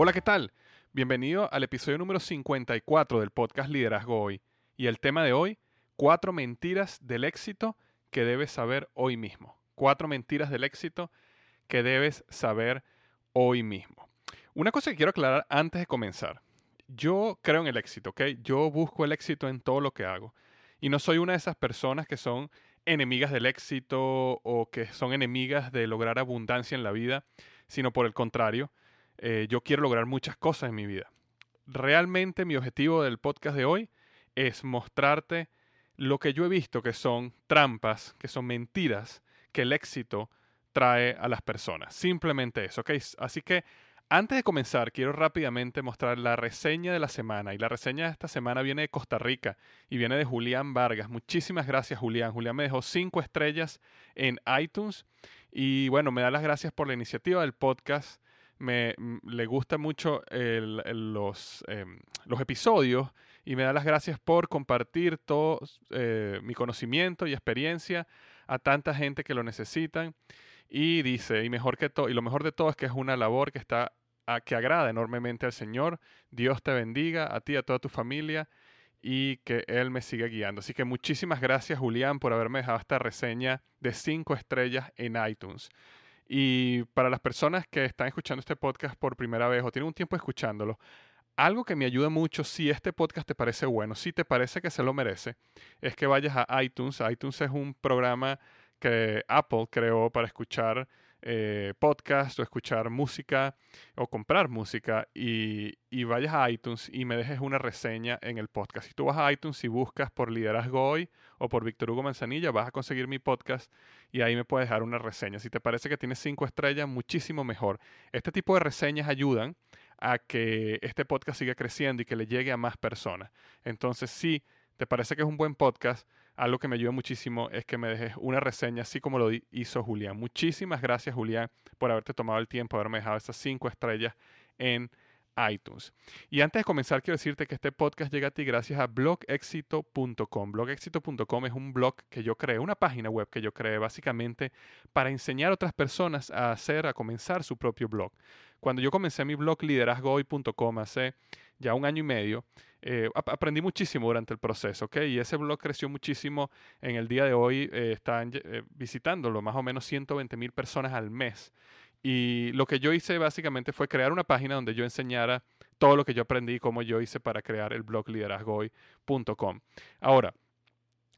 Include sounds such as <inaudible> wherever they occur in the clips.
Hola, ¿qué tal? Bienvenido al episodio número 54 del podcast Liderazgo Hoy. Y el tema de hoy, cuatro mentiras del éxito que debes saber hoy mismo. Cuatro mentiras del éxito que debes saber hoy mismo. Una cosa que quiero aclarar antes de comenzar. Yo creo en el éxito, ¿ok? Yo busco el éxito en todo lo que hago. Y no soy una de esas personas que son enemigas del éxito o que son enemigas de lograr abundancia en la vida, sino por el contrario eh, yo quiero lograr muchas cosas en mi vida. Realmente mi objetivo del podcast de hoy es mostrarte lo que yo he visto que son trampas, que son mentiras que el éxito trae a las personas. Simplemente eso, ¿ok? Así que antes de comenzar, quiero rápidamente mostrar la reseña de la semana. Y la reseña de esta semana viene de Costa Rica y viene de Julián Vargas. Muchísimas gracias, Julián. Julián me dejó cinco estrellas en iTunes. Y bueno, me da las gracias por la iniciativa del podcast me le gusta mucho los, em, los, episodios y me da las gracias por compartir todo eh, mi conocimiento y experiencia a tanta gente que lo necesitan. Y dice, y, mejor que y lo mejor de todo es que es una labor que, está, que agrada enormemente al Señor. Dios te bendiga, a ti, a toda tu familia y que Él me siga guiando. Así que muchísimas gracias Julián por haberme dejado esta reseña de 5 estrellas en iTunes. Y para las personas que están escuchando este podcast por primera vez o tienen un tiempo escuchándolo, algo que me ayuda mucho si este podcast te parece bueno, si te parece que se lo merece, es que vayas a iTunes. iTunes es un programa que Apple creó para escuchar eh, podcast o escuchar música o comprar música y, vayas a iTunes y me dejes una reseña en el podcast. Si tú vas a iTunes y buscas por Liderazgo Hoy o por Víctor Hugo Manzanilla, vas a conseguir mi podcast y ahí me puedes dejar una reseña. Si te parece que tienes cinco estrellas, muchísimo mejor. Este tipo de reseñas ayudan a que este podcast siga creciendo y que le llegue a más personas. Entonces, si te parece que es un buen podcast, algo que me ayuda muchísimo es que me dejes una reseña, así como lo hizo Julián. Muchísimas gracias, Julián, por haberte tomado el tiempo, haberme dejado esas cinco estrellas en iTunes. Y antes de comenzar, quiero decirte que este podcast llega a ti gracias a blogexito.com. Blogexito.com es un blog que yo creé, una página web que yo creé básicamente para enseñar a otras personas a hacer, a comenzar su propio blog. Cuando yo comencé mi blog liderazgohoy.com hace ya un año y medio, eh, aprendí muchísimo durante el proceso, ¿ok? Y ese blog creció muchísimo. En el día de hoy eh, están eh, visitándolo más o menos 120 mil personas al mes. Y lo que yo hice básicamente fue crear una página donde yo enseñara todo lo que yo aprendí cómo yo hice para crear el blog liderazgoy.com. Ahora,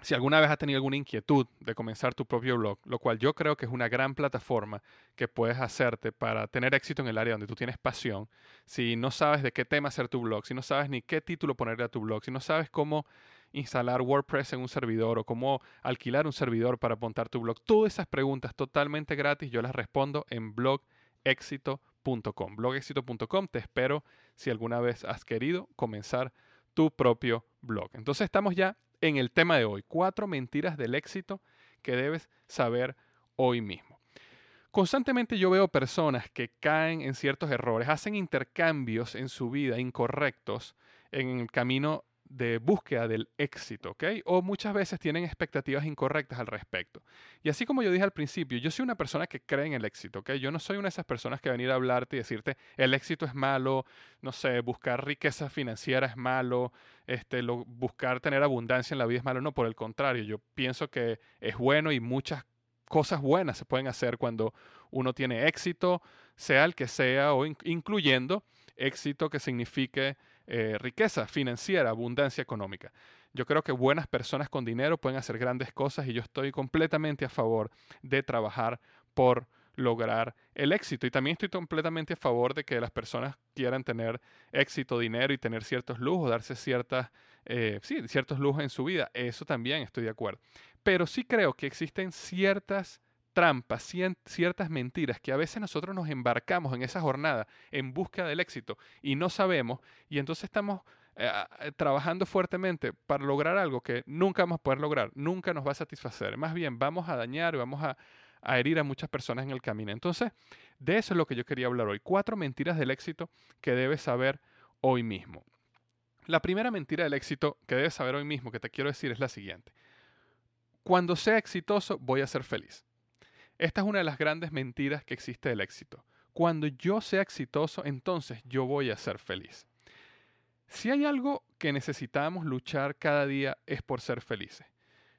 si alguna vez has tenido alguna inquietud de comenzar tu propio blog, lo cual yo creo que es una gran plataforma que puedes hacerte para tener éxito en el área donde tú tienes pasión, si no sabes de qué tema hacer tu blog, si no sabes ni qué título ponerle a tu blog, si no sabes cómo instalar WordPress en un servidor o cómo alquilar un servidor para montar tu blog, todas esas preguntas totalmente gratis yo las respondo en blogexito.com blogexito.com. Te espero si alguna vez has querido comenzar tu propio blog. Entonces estamos ya en el tema de hoy, cuatro mentiras del éxito que debes saber hoy mismo. Constantemente yo veo personas que caen en ciertos errores, hacen intercambios en su vida incorrectos en el camino de búsqueda del éxito, ¿ok? O muchas veces tienen expectativas incorrectas al respecto. Y así como yo dije al principio, yo soy una persona que cree en el éxito, ¿ok? Yo no soy una de esas personas que venir a hablarte y decirte el éxito es malo, no sé, buscar riqueza financiera es malo, este, buscar tener abundancia en la vida es malo. No, por el contrario, yo pienso que es bueno y muchas cosas buenas se pueden hacer cuando uno tiene éxito, sea el que sea, o incluyendo éxito que signifique eh, riqueza financiera, abundancia económica. Yo creo que buenas personas con dinero pueden hacer grandes cosas y yo estoy completamente a favor de trabajar por lograr el éxito. Y también estoy completamente a favor de que las personas quieran tener éxito, dinero y tener ciertos lujos, darse ciertas, eh, sí, ciertos lujos en su vida. Eso también estoy de acuerdo. Pero sí creo que existen ciertas trampas, ciertas mentiras que a veces nosotros nos embarcamos en esa jornada en busca del éxito y no sabemos y entonces estamos eh, trabajando fuertemente para lograr algo que nunca vamos a poder lograr, nunca nos va a satisfacer. Más bien vamos a dañar y vamos a, a herir a muchas personas en el camino. Entonces, de eso es lo que yo quería hablar hoy. Cuatro mentiras del éxito que debes saber hoy mismo. La primera mentira del éxito que debes saber hoy mismo que te quiero decir es la siguiente. Cuando sea exitoso voy a ser feliz. Esta es una de las grandes mentiras que existe del éxito. Cuando yo sea exitoso, entonces yo voy a ser feliz. Si hay algo que necesitamos luchar cada día es por ser felices.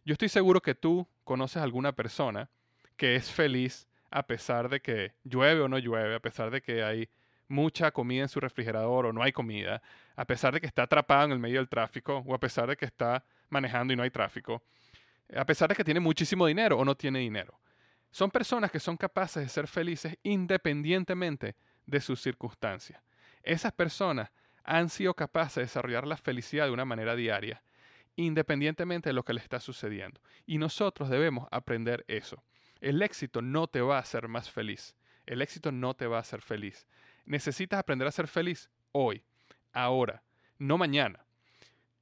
Yo estoy seguro que tú conoces a alguna persona que es feliz a pesar de que llueve o no llueve, a pesar de que hay mucha comida en su refrigerador o no hay comida, a pesar de que está atrapado en el medio del tráfico o a pesar de que está manejando y no hay tráfico, a pesar de que tiene muchísimo dinero o no tiene dinero. Son personas que son capaces de ser felices independientemente de sus circunstancias. Esas personas han sido capaces de desarrollar la felicidad de una manera diaria, independientemente de lo que les está sucediendo. Y nosotros debemos aprender eso. El éxito no te va a hacer más feliz. El éxito no te va a hacer feliz. Necesitas aprender a ser feliz hoy, ahora, no mañana.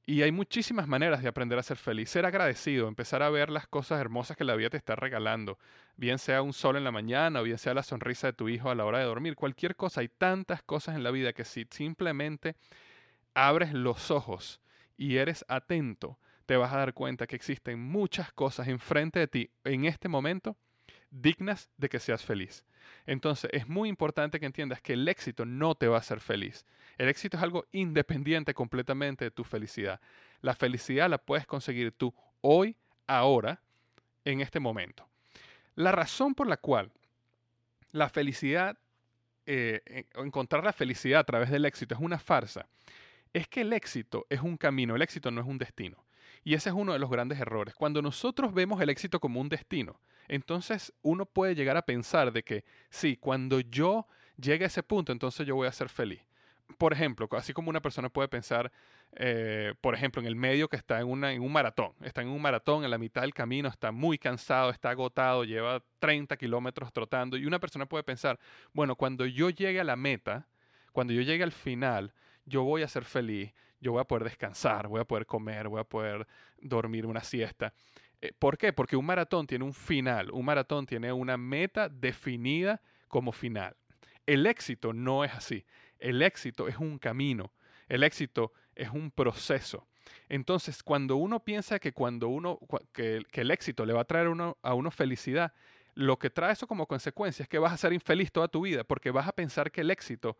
Y hay muchísimas maneras de aprender a ser feliz. Ser agradecido, empezar a ver las cosas hermosas que la vida te está regalando. Bien sea un sol en la mañana o bien sea la sonrisa de tu hijo a la hora de dormir. Cualquier cosa. Hay tantas cosas en la vida que si simplemente abres los ojos y eres atento, te vas a dar cuenta que existen muchas cosas enfrente de ti en este momento dignas de que seas feliz. Entonces es muy importante que entiendas que el éxito no te va a hacer feliz. El éxito es algo independiente completamente de tu felicidad. La felicidad la puedes conseguir tú hoy, ahora, en este momento. La razón por la cual la felicidad, eh, encontrar la felicidad a través del éxito es una farsa, es que el éxito es un camino, el éxito no es un destino. Y ese es uno de los grandes errores. Cuando nosotros vemos el éxito como un destino, entonces uno puede llegar a pensar de que sí, cuando yo llegue a ese punto, entonces yo voy a ser feliz. Por ejemplo, así como una persona puede pensar, eh, por ejemplo, en el medio que está en, en un maratón, está en un maratón, en la mitad del camino, está muy cansado, está agotado, lleva 30 kilómetros trotando, y una persona puede pensar, bueno, cuando yo llegue a la meta, cuando yo llegue al final, yo voy a ser feliz, yo voy a poder descansar, voy a poder comer, voy a poder dormir una siesta. Eh, ¿Por qué? Porque un maratón tiene un final, un maratón tiene una meta definida como final. El éxito no es así. El éxito es un camino. El éxito es un proceso. Entonces, cuando uno piensa que cuando uno que, el éxito le va a traer a uno felicidad, lo que trae eso como consecuencia es que vas a ser infeliz toda tu vida, porque vas a pensar que el éxito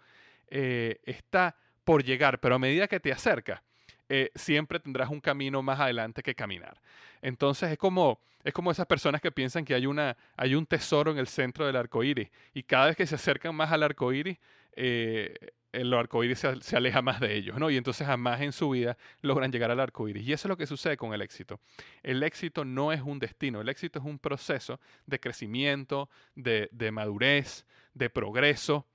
eh, está por llegar, pero a medida que te acercas, eh, siempre tendrás un camino más adelante que caminar. Entonces es como, es como esas personas que piensan que hay, una, hay un tesoro en el centro del arco iris y cada vez que se acercan más al arco iris, eh, el arco iris se, aleja más de ellos, ¿no? Y entonces jamás en su vida logran llegar al arco iris. Y eso es lo que sucede con el éxito. El éxito no es un destino, el éxito es un proceso de crecimiento, de, de madurez, de progreso,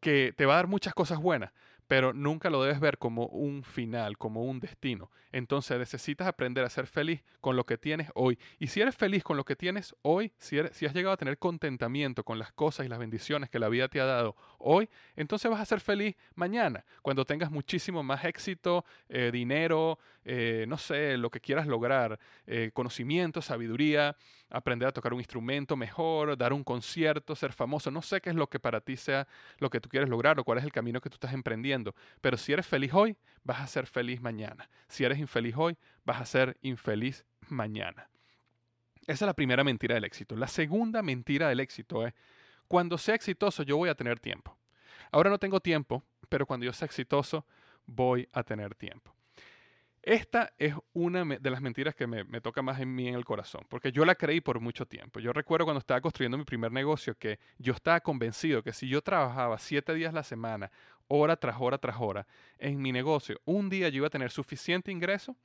que te va a dar muchas cosas buenas pero nunca lo debes ver como un final, como un destino. Entonces necesitas aprender a ser feliz con lo que tienes hoy. Y si eres feliz con lo que tienes hoy, si, si has llegado a tener contentamiento con las cosas y las bendiciones que la vida te ha dado hoy, entonces vas a ser feliz mañana, cuando tengas muchísimo más éxito, eh, dinero, eh, no sé, lo que quieras lograr, eh, conocimiento, sabiduría, aprender a tocar un instrumento mejor, dar un concierto, ser famoso. No sé qué es lo que para ti sea lo que tú quieres lograr o cuál es el camino que tú estás emprendiendo pero si eres feliz hoy, vas a ser feliz mañana. Si eres infeliz hoy, vas a ser infeliz mañana. Esa es la primera mentira del éxito. La segunda mentira del éxito es, cuando sea exitoso yo voy a tener tiempo. Ahora no tengo tiempo, pero cuando yo sea exitoso voy a tener tiempo. Esta es una de las mentiras que me, toca más en mí en el corazón, porque yo la creí por mucho tiempo. Yo recuerdo cuando estaba construyendo mi primer negocio que yo estaba convencido que si yo trabajaba siete días la semana, hora tras hora tras hora, en mi negocio, un día yo iba a tener suficiente ingreso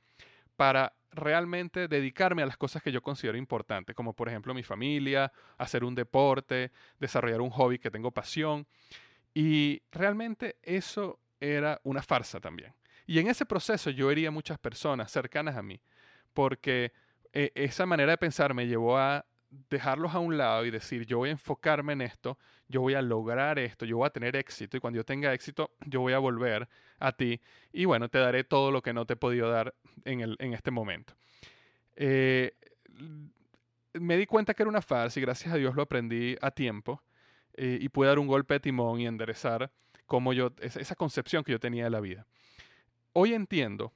para realmente dedicarme a las cosas que yo considero importantes, como por ejemplo mi familia, hacer un deporte, desarrollar un hobby que tengo pasión. Y realmente eso era una farsa también. Y en ese proceso yo hería muchas personas cercanas a mí, porque eh, esa manera de pensar me llevó a dejarlos a un lado y decir, yo voy a enfocarme en esto, yo voy a lograr esto, yo voy a tener éxito y cuando yo tenga éxito, yo voy a volver a ti y bueno, te daré todo lo que no te he podido dar en, el, en este momento. Eh, me di cuenta que era una farsa y gracias a Dios lo aprendí a tiempo eh, y pude dar un golpe de timón y enderezar como yo, esa concepción que yo tenía de la vida hoy entiendo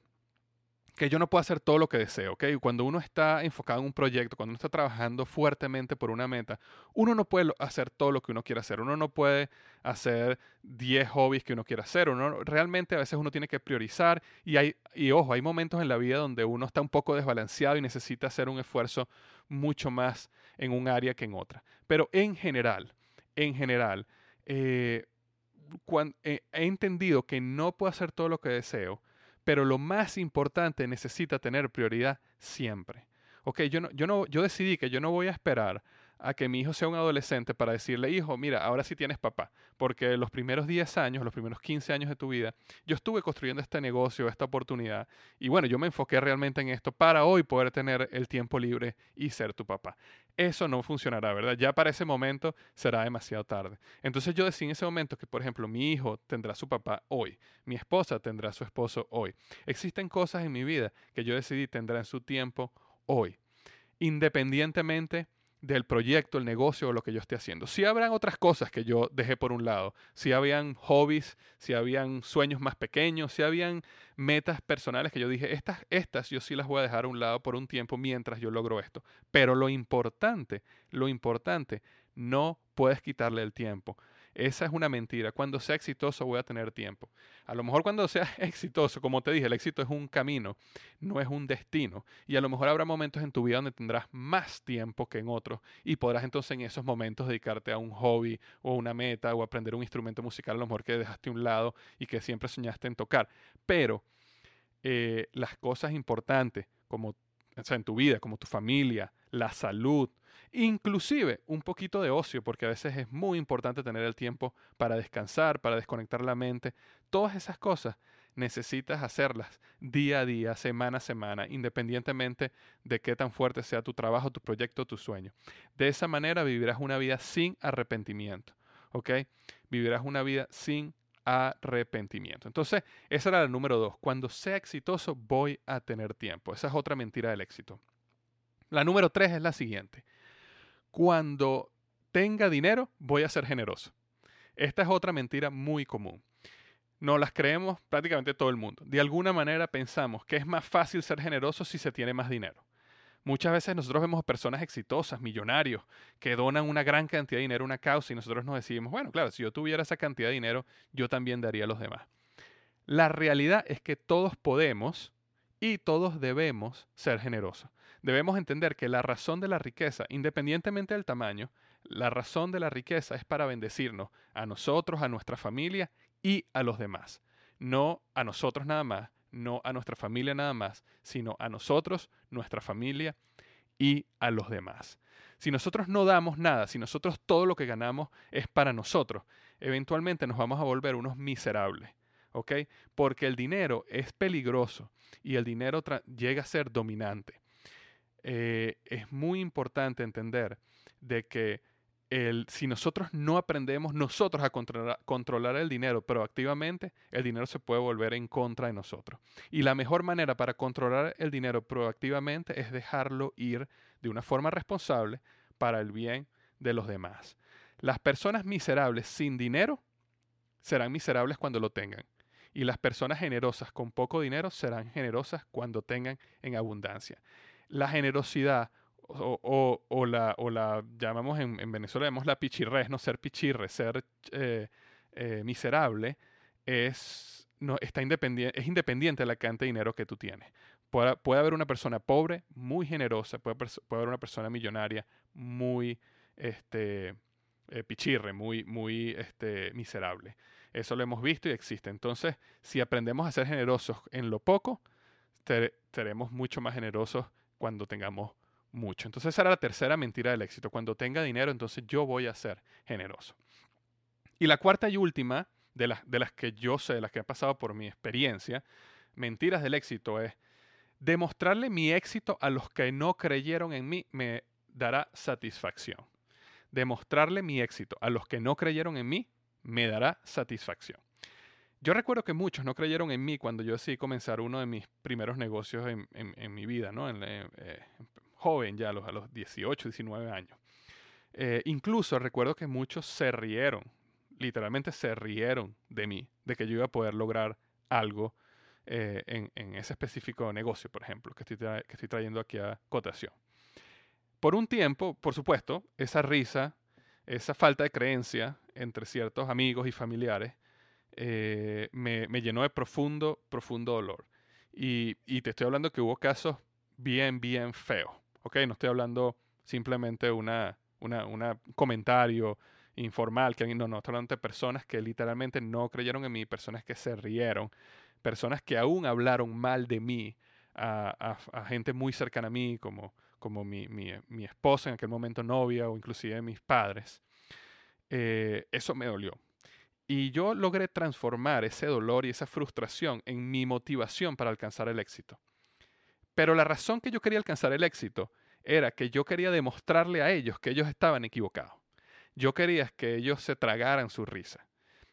que yo no puedo hacer todo lo que deseo, ¿ok? Cuando uno está enfocado en un proyecto, cuando uno está trabajando fuertemente por una meta, uno no puede hacer todo lo que uno quiere hacer, uno no puede hacer 10 hobbies que uno quiera hacer, uno realmente a veces uno tiene que priorizar y hay y ojo, hay momentos en la vida donde uno está un poco desbalanceado y necesita hacer un esfuerzo mucho más en un área que en otra. Pero en general, en general, eh, eh, he entendido que no puedo hacer todo lo que deseo, pero lo más importante necesita tener prioridad siempre. Ok, yo, no, yo, no, yo decidí que yo no voy a esperar a que mi hijo sea un adolescente para decirle, hijo, mira, ahora sí tienes papá. Porque los primeros 10 años, los primeros 15 años de tu vida, yo estuve construyendo este negocio, esta oportunidad. Y bueno, yo me enfoqué realmente en esto para hoy poder tener el tiempo libre y ser tu papá. Eso no funcionará, ¿verdad? Ya para ese momento será demasiado tarde. Entonces yo decidí en ese momento que, por ejemplo, mi hijo tendrá su papá hoy, mi esposa tendrá su esposo hoy. Existen cosas en mi vida que yo decidí tendrán su tiempo hoy, independientemente del proyecto, el negocio o lo que yo esté haciendo. Si habrán otras cosas que yo dejé por un lado, si habían hobbies, si habían sueños más pequeños, si habían metas personales que yo dije, estas, estas yo sí las voy a dejar a un lado por un tiempo mientras yo logro esto. Pero lo importante, lo importante, no puedes quitarle el tiempo. Esa es una mentira. Cuando sea exitoso voy a tener tiempo. A lo mejor cuando sea <laughs> exitoso, como te dije, el éxito es un camino, no es un destino. Y a lo mejor habrá momentos en tu vida donde tendrás más tiempo que en otros y podrás entonces en esos momentos dedicarte a un hobby o una meta o aprender un instrumento musical a lo mejor que dejaste a un lado y que siempre soñaste en tocar. Pero eh, las cosas importantes como en tu vida, como tu familia, la salud, inclusive un poquito de ocio, porque a veces es muy importante tener el tiempo para descansar, para desconectar la mente. Todas esas cosas necesitas hacerlas día a día, semana a semana, independientemente de qué tan fuerte sea tu trabajo, tu proyecto, tu sueño. De esa manera vivirás una vida sin arrepentimiento, ¿ok? Vivirás una vida sin arrepentimiento. Entonces, esa era la número dos. Cuando sea exitoso, voy a tener tiempo. Esa es otra mentira del éxito. La número tres es la siguiente. Cuando tenga dinero, voy a ser generoso. Esta es otra mentira muy común. No las creemos prácticamente todo el mundo. De alguna manera pensamos que es más fácil ser generoso si se tiene más dinero. Muchas veces nosotros vemos personas exitosas, millonarios, que donan una gran cantidad de dinero a una causa y nosotros nos decimos, bueno, claro, si yo tuviera esa cantidad de dinero, yo también daría a los demás. La realidad es que todos podemos y todos debemos ser generosos. Debemos entender que la razón de la riqueza, independientemente del tamaño, la razón de la riqueza es para bendecirnos a nosotros, a nuestra familia y a los demás. No a nosotros nada más, no a nuestra familia nada más, sino a nosotros, nuestra familia y a los demás. Si nosotros no damos nada, si nosotros todo lo que ganamos es para nosotros, eventualmente nos vamos a volver unos miserables. ¿ok? Porque el dinero es peligroso y el dinero llega a ser dominante. Eh, es muy importante entender de que si nosotros no aprendemos nosotros a controlar, el dinero proactivamente, el dinero se puede volver en contra de nosotros. Y la mejor manera para controlar el dinero proactivamente es dejarlo ir de una forma responsable para el bien de los demás. Las personas miserables sin dinero serán miserables cuando lo tengan. Y las personas generosas con poco dinero serán generosas cuando tengan en abundancia. La generosidad o, la, o la llamamos en, Venezuela, llamamos la pichirre, no ser pichirre, ser eh, eh, miserable, es, no, está independiente, es independiente de la cantidad de dinero que tú tienes. Puede, puede haber una persona pobre, muy generosa, puede, puede haber una persona millonaria, muy este, eh, pichirre, muy, muy este, miserable. Eso lo hemos visto y existe. Entonces, si aprendemos a ser generosos en lo poco, seremos mucho más generosos cuando tengamos mucho. Entonces, esa era la tercera mentira del éxito. Cuando tenga dinero, entonces yo voy a ser generoso. Y la cuarta y última, de las, de las que yo sé, de las que han pasado por mi experiencia, mentiras del éxito es demostrarle mi éxito a los que no creyeron en mí me dará satisfacción demostrarle mi éxito a los que no creyeron en mí me dará satisfacción. Yo recuerdo que muchos no creyeron en mí cuando yo decidí comenzar uno de mis primeros negocios en, mi vida, ¿no? En, eh, joven ya, a los, a los 18, 19 años. Eh, incluso recuerdo que muchos se rieron, literalmente se rieron de mí, de que yo iba a poder lograr algo eh, en, ese específico negocio, por ejemplo, que estoy, que estoy trayendo aquí a cotación. Por un tiempo, por supuesto, esa risa, esa falta de creencia entre ciertos amigos y familiares eh, me, llenó de profundo, profundo dolor. Y, te estoy hablando que hubo casos bien, bien feos. ¿ok? No estoy hablando simplemente de una, una, comentario informal, que no, no, estoy hablando de personas que literalmente no creyeron en mí, personas que se rieron, personas que aún hablaron mal de mí a, a gente muy cercana a mí, como como mi, mi, esposa, en aquel momento novia o inclusive mis padres, eh, eso me dolió. Y yo logré transformar ese dolor y esa frustración en mi motivación para alcanzar el éxito. Pero la razón que yo quería alcanzar el éxito era que yo quería demostrarle a ellos que ellos estaban equivocados. Yo quería que ellos se tragaran su risa.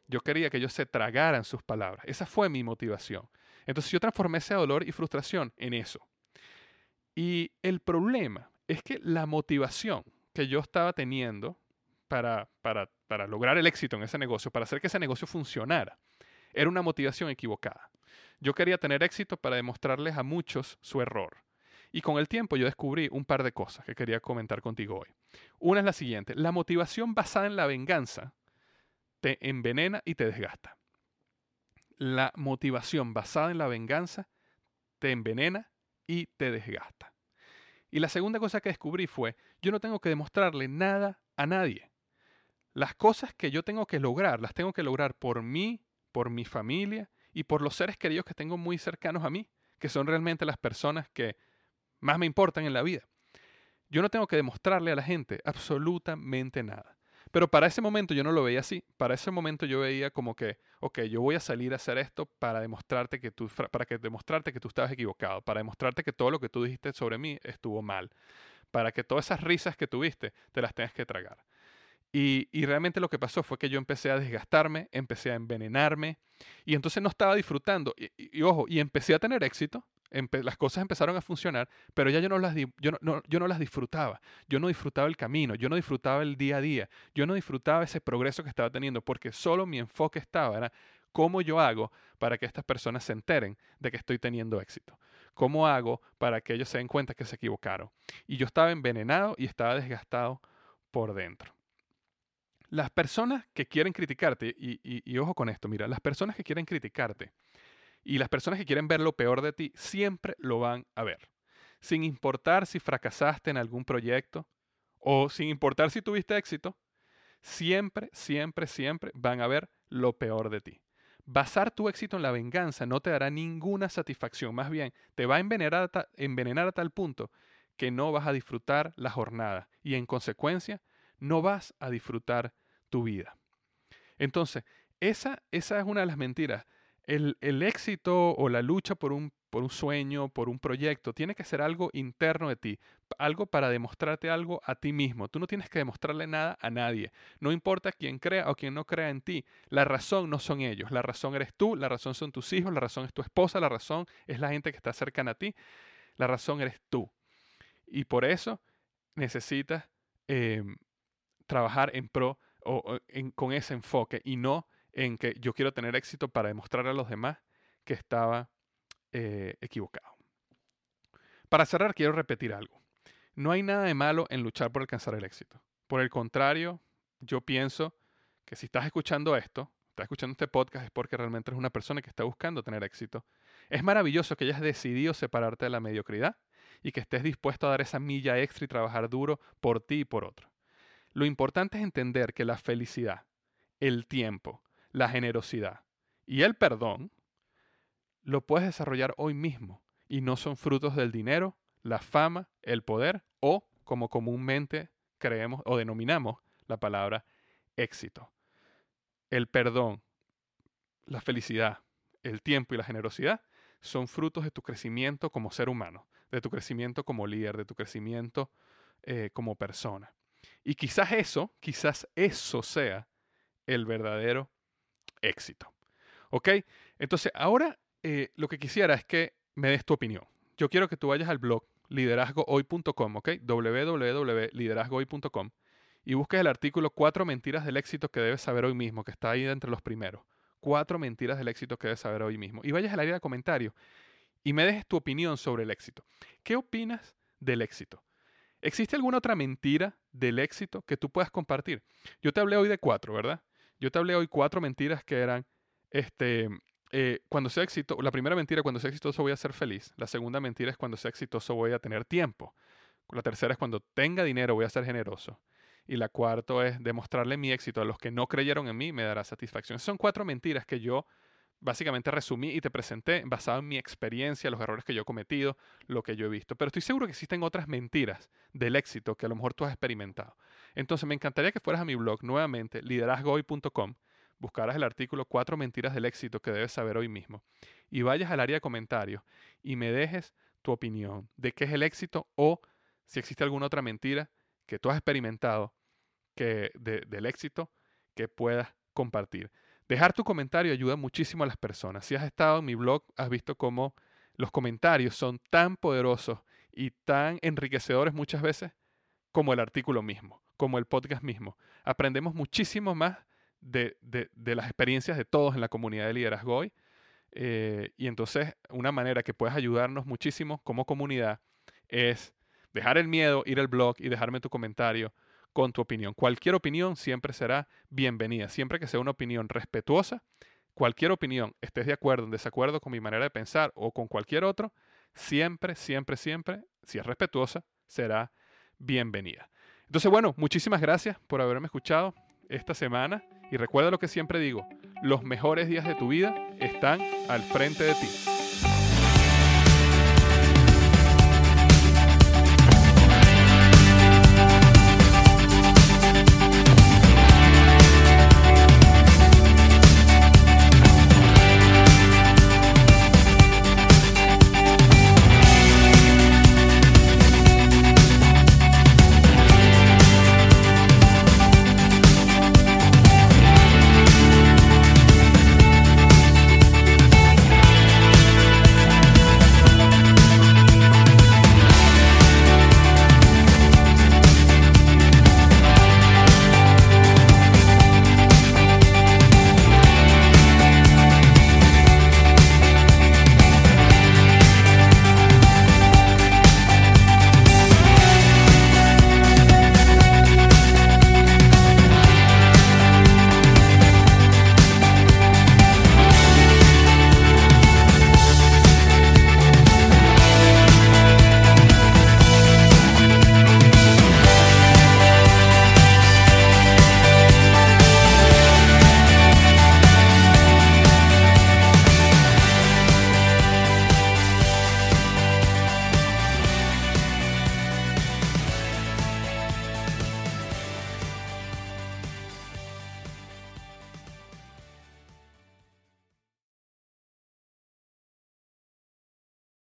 Yo quería que ellos se tragaran sus palabras. Esa fue mi motivación. Entonces yo transformé ese dolor y frustración en eso. Y el problema es que la motivación que yo estaba teniendo para, lograr el éxito en ese negocio, para hacer que ese negocio funcionara, era una motivación equivocada. Yo quería tener éxito para demostrarles a muchos su error. Y con el tiempo yo descubrí un par de cosas que quería comentar contigo hoy. Una es la siguiente, la motivación basada en la venganza te envenena y te desgasta. La motivación basada en la venganza te envenena y te desgasta. Y la segunda cosa que descubrí fue, yo no tengo que demostrarle nada a nadie. Las cosas que yo tengo que lograr, las tengo que lograr por mí, por mi familia y por los seres queridos que tengo muy cercanos a mí, que son realmente las personas que más me importan en la vida. Yo no tengo que demostrarle a la gente absolutamente nada. Pero para ese momento yo no lo veía así. Para ese momento yo veía como que, ok, yo voy a salir a hacer esto para demostrarte que tú, para que demostrarte que tú estabas equivocado, para demostrarte que todo lo que tú dijiste sobre mí estuvo mal, para que todas esas risas que tuviste te las tengas que tragar. Y, realmente lo que pasó fue que yo empecé a desgastarme, empecé a envenenarme y entonces no estaba disfrutando. y, ojo, y empecé a tener éxito, las cosas empezaron a funcionar, pero ya yo no, las yo, no, yo no las disfrutaba. Yo no disfrutaba el camino, yo no disfrutaba el día a día, yo no disfrutaba ese progreso que estaba teniendo, porque solo mi enfoque estaba, era cómo yo hago para que estas personas se enteren de que estoy teniendo éxito. ¿Cómo hago para que ellos se den cuenta que se equivocaron? Y yo estaba envenenado y estaba desgastado por dentro. Las personas que quieren criticarte, y, ojo con esto, mira, las personas que quieren criticarte, y las personas que quieren ver lo peor de ti siempre lo van a ver. Sin importar si fracasaste en algún proyecto o sin importar si tuviste éxito, siempre, siempre, siempre van a ver lo peor de ti. Basar tu éxito en la venganza no te dará ninguna satisfacción, más bien te va a envenenar a, envenenar a tal punto que no vas a disfrutar la jornada y en consecuencia no vas a disfrutar tu vida. Entonces, esa, esa es una de las mentiras el, el éxito o la lucha por un, por un sueño, por un proyecto, tiene que ser algo interno de ti, algo para demostrarte algo a ti mismo. Tú no tienes que demostrarle nada a nadie. No importa quién crea o quién no crea en ti. La razón no son ellos, la razón eres tú, la razón son tus hijos, la razón es tu esposa, la razón es la gente que está cercana a ti, la razón eres tú. Y por eso necesitas em, trabajar en pro con ese enfoque y no en que yo quiero tener éxito para demostrarle a los demás que estaba eh, equivocado. Para cerrar, quiero repetir algo. No hay nada de malo en luchar por alcanzar el éxito. Por el contrario, yo pienso que si estás escuchando esto, estás escuchando este podcast es porque realmente eres una persona que está buscando tener éxito. Es maravilloso que hayas decidido separarte de la mediocridad y que estés dispuesto a dar esa milla extra y trabajar duro por ti y por otro. Lo importante es entender que la felicidad, el tiempo, la generosidad y el perdón lo puedes desarrollar hoy mismo y no son frutos del dinero, la fama, el poder o, como comúnmente creemos o denominamos la palabra éxito. El perdón, la felicidad, el tiempo y la generosidad son frutos de tu crecimiento como ser humano, de tu crecimiento como líder, de tu crecimiento eh, como persona. Y quizás eso, quizás eso sea el verdadero éxito. ¿Ok? Entonces, ahora eh, lo que quisiera es que me des tu opinión. Yo quiero que tú vayas al blog liderazgohoy.com, ¿ok? www.liderazgohoy.com y busques el artículo Cuatro mentiras del éxito que debes saber hoy mismo, que está ahí entre los primeros. Cuatro mentiras del éxito que debes saber hoy mismo. Y vayas al área de comentarios y me dejes tu opinión sobre el éxito. ¿Qué opinas del éxito? ¿Existe alguna otra mentira del éxito que tú puedas compartir? Yo te hablé hoy de cuatro, ¿verdad? Yo te hablé hoy cuatro mentiras que eran, este, eh, cuando sea exitoso, la primera mentira, cuando sea exitoso voy a ser feliz. La segunda mentira es cuando sea exitoso voy a tener tiempo. La tercera es cuando tenga dinero voy a ser generoso. Y la cuarta es demostrarle mi éxito a los que no creyeron en mí me dará satisfacción. Son cuatro mentiras que yo básicamente resumí y te presenté basado en mi experiencia, los errores que yo he cometido, lo que yo he visto. Pero estoy seguro que existen otras mentiras del éxito que a lo mejor tú has experimentado. Entonces me encantaría que fueras a mi blog nuevamente, liderazgohoy.com, buscaras el artículo Cuatro mentiras del éxito que debes saber hoy mismo y vayas al área de comentarios y me dejes tu opinión de qué es el éxito o si existe alguna otra mentira que tú has experimentado que del éxito que puedas compartir. Dejar tu comentario ayuda muchísimo a las personas. Si has estado en mi blog, has visto cómo los comentarios son tan poderosos y tan enriquecedores muchas veces como el artículo mismo, como el podcast mismo. Aprendemos muchísimo más de, las experiencias de todos en la comunidad de liderazgo hoy. Eh, y entonces una manera que puedes ayudarnos muchísimo como comunidad es dejar el miedo, ir al blog y dejarme tu comentario con tu opinión. Cualquier opinión siempre será bienvenida, siempre que sea una opinión respetuosa. Cualquier opinión, estés de acuerdo o en desacuerdo con mi manera de pensar o con cualquier otro, siempre, siempre, siempre, si es respetuosa, será bienvenida. Entonces, bueno, muchísimas gracias por haberme escuchado esta semana y recuerda lo que siempre digo, los mejores días de tu vida están al frente de ti.